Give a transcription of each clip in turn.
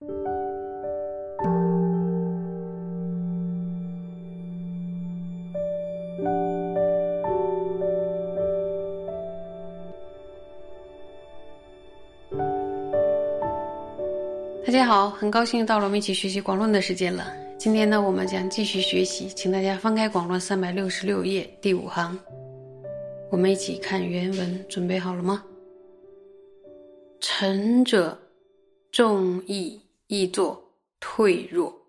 大家好，很高兴又到了我们一起学习广论的时间了。今天呢，我们将继续学习，请大家翻开广论三百六十六页第五行，我们一起看原文。准备好了吗？臣者，重义译作退弱，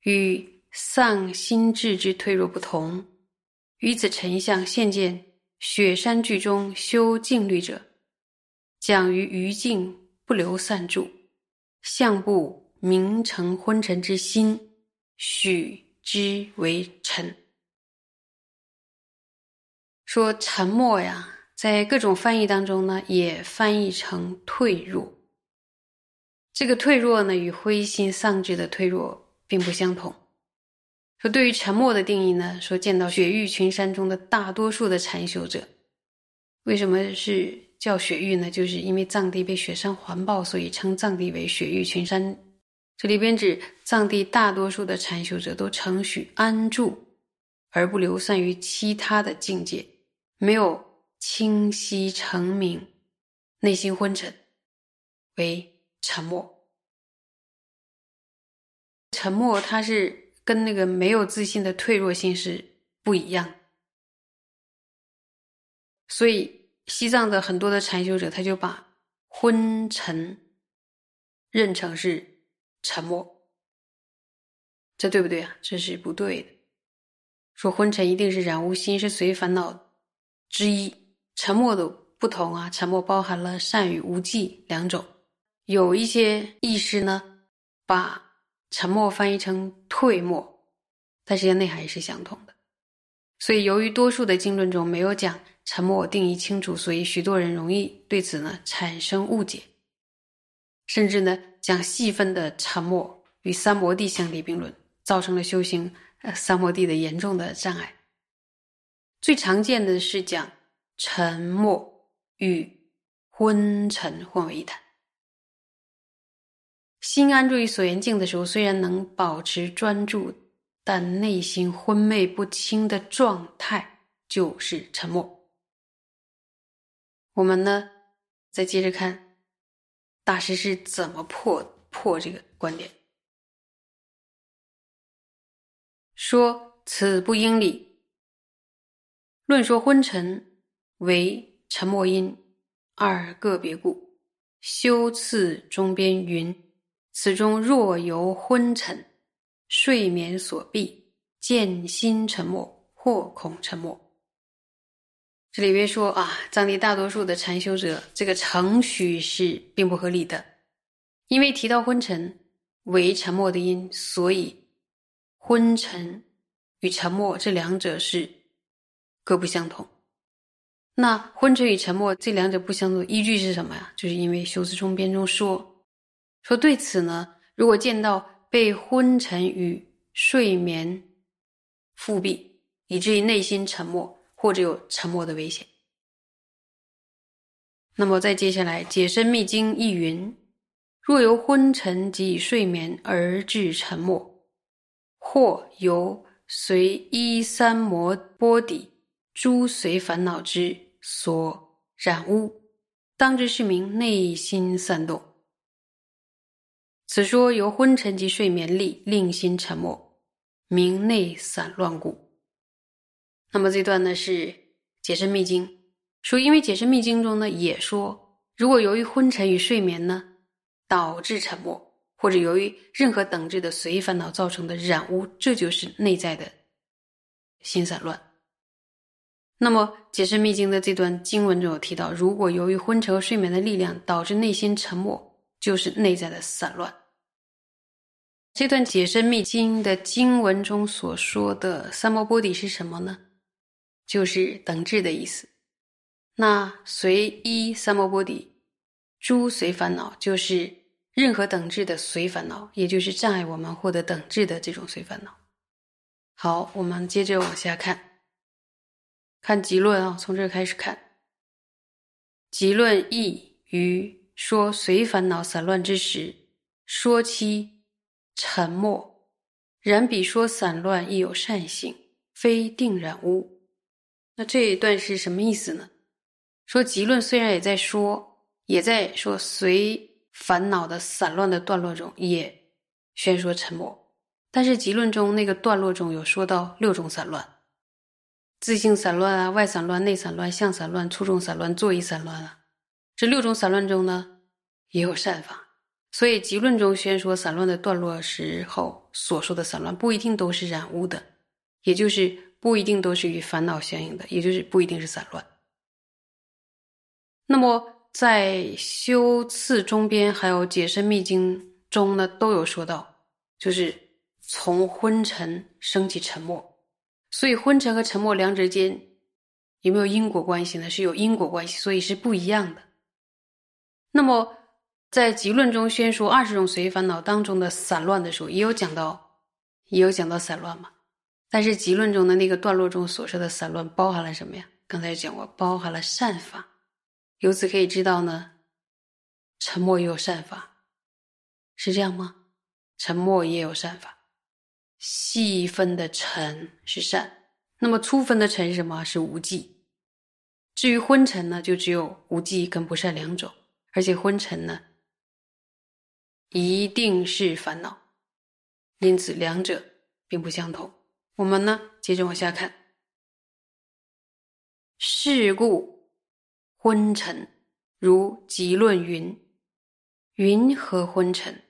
与丧心志之退弱不同。于此丞相现见雪山剧中修静虑者，讲于余境不留散住。相部名成昏沉之心，许之为沉。说沉默呀，在各种翻译当中呢，也翻译成退弱。这个退弱呢，与灰心丧志的退弱并不相同。说对于沉默的定义呢，说见到雪域群山中的大多数的禅修者，为什么是？叫雪域呢，就是因为藏地被雪山环抱，所以称藏地为雪域群山。这里边指藏地大多数的禅修者都承许安住，而不流散于其他的境界，没有清晰澄明，内心昏沉，为沉默。沉默，它是跟那个没有自信的脆弱心是不一样，所以。西藏的很多的禅修者，他就把昏沉认成是沉默，这对不对啊？这是不对的。说昏沉一定是染污心是随烦恼之一，沉默的不同啊。沉默包含了善与无记两种。有一些意识呢，把沉默翻译成退默，但实际上内涵也是相同的。所以，由于多数的经论中没有讲。沉默定义清楚，所以许多人容易对此呢产生误解，甚至呢将细分的沉默与三摩地相提并论，造成了修行呃三摩地的严重的障碍。最常见的是将沉默与昏沉混为一谈。心安住于所缘境的时候，虽然能保持专注，但内心昏昧不清的状态就是沉默。我们呢，再接着看大师是怎么破破这个观点。说此不应理。论说昏沉为沉默因，二个别故。修次中边云：此中若由昏沉、睡眠所蔽，见心沉默，或恐沉默。这里边说啊，藏地大多数的禅修者，这个程序是并不合理的，因为提到昏沉为沉默的因，所以昏沉与沉默这两者是各不相同。那昏沉与沉默这两者不相同，依据是什么呀？就是因为修辞中编中说说对此呢，如果见到被昏沉与睡眠复辟，以至于内心沉默。或者有沉默的危险。那么再接下来，《解深密经》亦云：若由昏沉及睡眠而致沉默，或由随依三摩波底诸随烦恼之所染污，当知是名内心散动。此说由昏沉及睡眠力令心沉默，名内散乱故。那么这段呢是《解释密经》说，因为《解释密经》中呢也说，如果由于昏沉与睡眠呢导致沉默，或者由于任何等质的随意烦恼造成的染污，这就是内在的心散乱。那么《解释密经》的这段经文中有提到，如果由于昏沉和睡眠的力量导致内心沉默，就是内在的散乱。这段《解释密经》的经文中所说的三摩波底是什么呢？就是等质的意思。那随一三摩波底，诸随烦恼，就是任何等质的随烦恼，也就是障碍我们获得等质的这种随烦恼。好，我们接着往下看，看集论啊，从这开始看。集论意于说随烦恼散乱之时，说其沉默，然彼说散乱亦有善性，非定然污。那这一段是什么意思呢？说极论虽然也在说，也在说随烦恼的散乱的段落中也宣说沉默，但是极论中那个段落中有说到六种散乱。自性散乱啊，外散乱、内散乱、相散乱、粗重散乱、作意散乱啊，这六种散乱中呢，也有善法。所以集论中宣说散乱的段落时候所说的散乱，不一定都是染污的，也就是不一定都是与烦恼相应的，也就是不一定是散乱。那么在修次中边还有解深密经中呢，都有说到，就是从昏沉升起沉默。所以昏沉和沉默两者间有没有因果关系呢？是有因果关系，所以是不一样的。那么在集论中宣说二十种随烦恼当中的散乱的时候，也有讲到，也有讲到散乱嘛。但是集论中的那个段落中所说的散乱包含了什么呀？刚才讲过，包含了善法。由此可以知道呢，沉默也有善法，是这样吗？沉默也有善法。细分的沉是善，那么粗分的沉是什么？是无记。至于昏沉呢，就只有无记跟不善两种，而且昏沉呢，一定是烦恼，因此两者并不相同。我们呢，接着往下看。是故昏沉，如极论云：云何昏沉？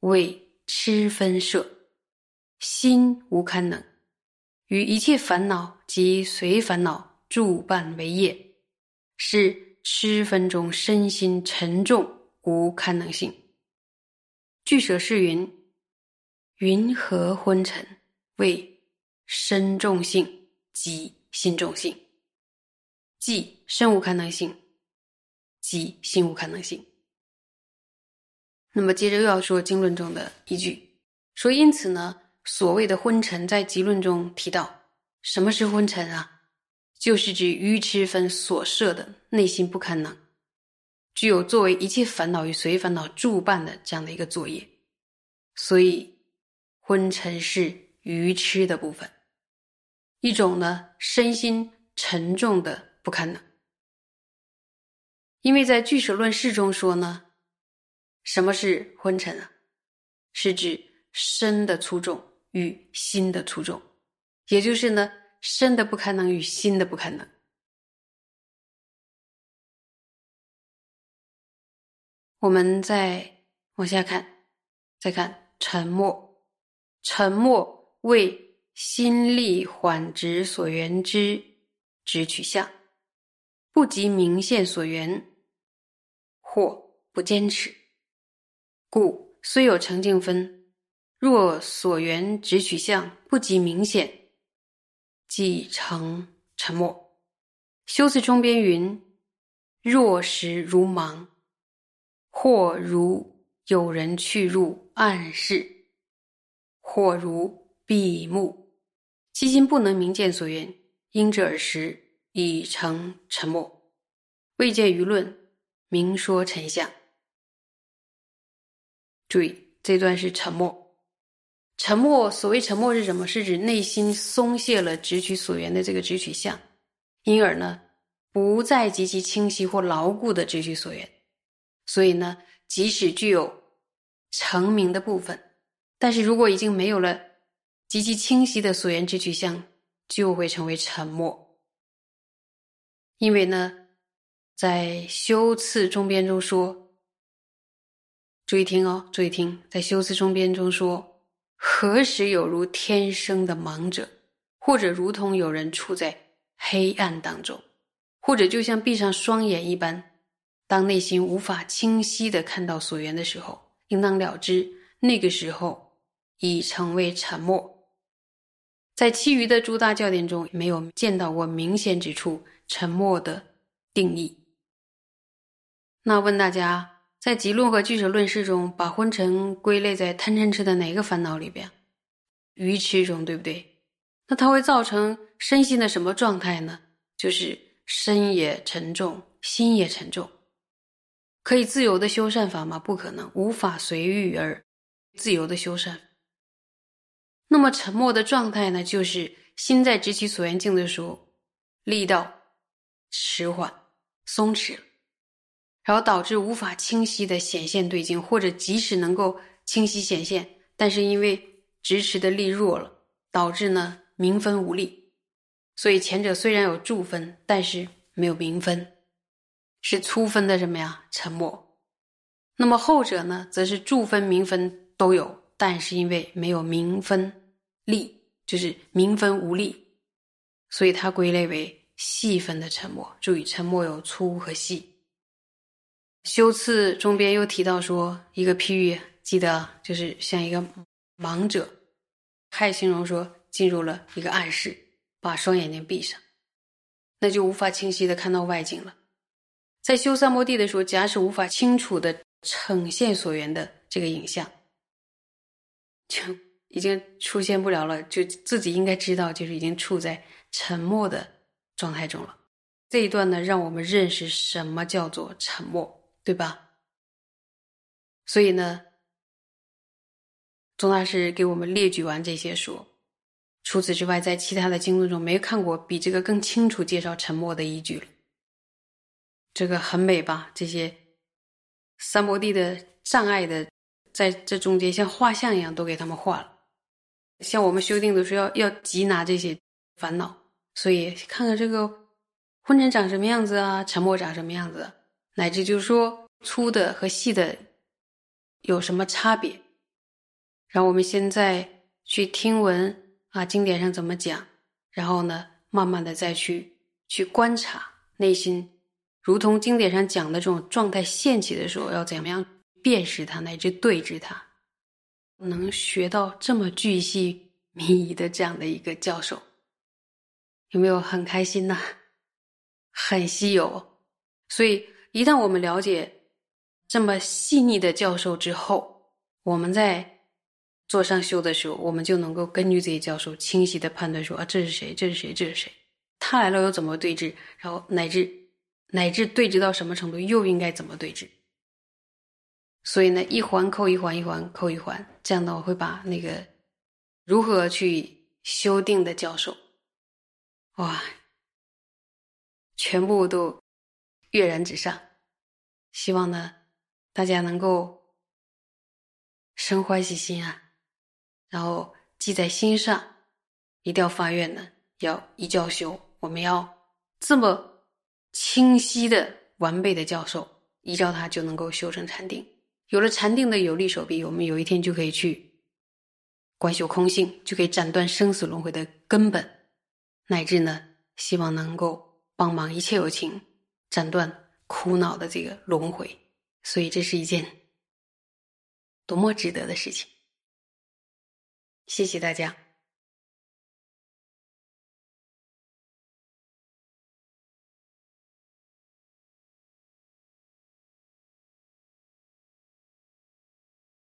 为痴分摄。心无堪能，与一切烦恼及随烦恼助伴为业，是痴分中身心沉重无堪能性。据舍是云：云何昏沉？谓身重性及心重性，即身无可能性，即心无可能性。那么接着又要说经论中的一句，说因此呢。所谓的昏沉，在集论中提到，什么是昏沉啊？就是指愚痴分所设的内心不堪能，具有作为一切烦恼与随烦恼助伴的这样的一个作业。所以，昏沉是愚痴的部分，一种呢身心沉重的不堪能。因为在俱舍论释中说呢，什么是昏沉啊？是指身的粗重。与心的粗重，也就是呢，身的不堪能与心的不堪能。我们再往下看，再看沉默，沉默为心力缓直所缘之直取向，不及明现所缘，或不坚持，故虽有成净分。若所缘直取向不及明显，即成沉默。修辞中边云：若时如盲，或如有人去入暗室，或如闭目，其心不能明见所缘，因之耳时已成沉默。未见舆论明说沉相。注意这段是沉默。沉默，所谓沉默是什么？是指内心松懈了直取所缘的这个直取相，因而呢，不再极其清晰或牢固的直取所缘。所以呢，即使具有成名的部分，但是如果已经没有了极其清晰的所言之取向，就会成为沉默。因为呢，在修次中边中说，注意听哦，注意听，在修次中边中说。何时有如天生的盲者，或者如同有人处在黑暗当中，或者就像闭上双眼一般？当内心无法清晰的看到所缘的时候，应当了知，那个时候已成为沉默。在其余的诸大教典中，没有见到过明显指出沉默的定义。那问大家？在集论和俱舍论释中，把昏沉归类在贪嗔痴的哪个烦恼里边？愚痴中，对不对？那它会造成身心的什么状态呢？就是身也沉重，心也沉重。可以自由的修善法吗？不可能，无法随遇而自由的修善。那么沉默的状态呢？就是心在执其所缘境的时候，力道迟缓、松弛，然后导致无法清晰的显现对境，或者即使能够清晰显现，但是因为执持的力弱了，导致呢明分无力。所以前者虽然有助分，但是没有明分，是粗分的什么呀？沉默。那么后者呢，则是助分、明分都有，但是因为没有明分力，就是明分无力，所以它归类为细分的沉默。注意，沉默有粗和细。修次中边又提到说一个譬喻，记得就是像一个盲者，还形容说进入了一个暗室。把双眼睛闭上，那就无法清晰的看到外景了。在修三摩地的时候，假使无法清楚的呈现所缘的这个影像，就已经出现不了了。就自己应该知道，就是已经处在沉默的状态中了。这一段呢，让我们认识什么叫做沉默，对吧？所以呢，宗大师给我们列举完这些说。除此之外，在其他的经论中没看过比这个更清楚介绍沉默的依据了。这个很美吧？这些三摩地的障碍的，在这中间像画像一样都给他们画了。像我们修订的时候要要缉拿这些烦恼，所以看看这个昏沉长什么样子啊，沉默长什么样子，乃至就是说粗的和细的有什么差别。然后我们现在去听闻。啊，经典上怎么讲？然后呢，慢慢的再去去观察内心，如同经典上讲的这种状态现起的时候，要怎么样辨识它，乃至对治它？能学到这么巨细靡遗的这样的一个教授，有没有很开心呐？很稀有。所以一旦我们了解这么细腻的教授之后，我们在。做上修的时候，我们就能够根据这些教授清晰的判断说啊，这是谁？这是谁？这是谁？他来了又怎么对峙？然后乃至乃至对峙到什么程度，又应该怎么对峙？所以呢，一环扣一环，一环扣一环，这样的我会把那个如何去修订的教授，哇，全部都跃然纸上。希望呢，大家能够生欢喜心啊！然后记在心上，一定要发愿呢，要一教修。我们要这么清晰的、完备的教授，依照它就能够修成禅定。有了禅定的有力手臂，我们有一天就可以去观修空性，就可以斩断生死轮回的根本，乃至呢，希望能够帮忙一切有情斩断苦恼的这个轮回。所以这是一件多么值得的事情。谢谢大家。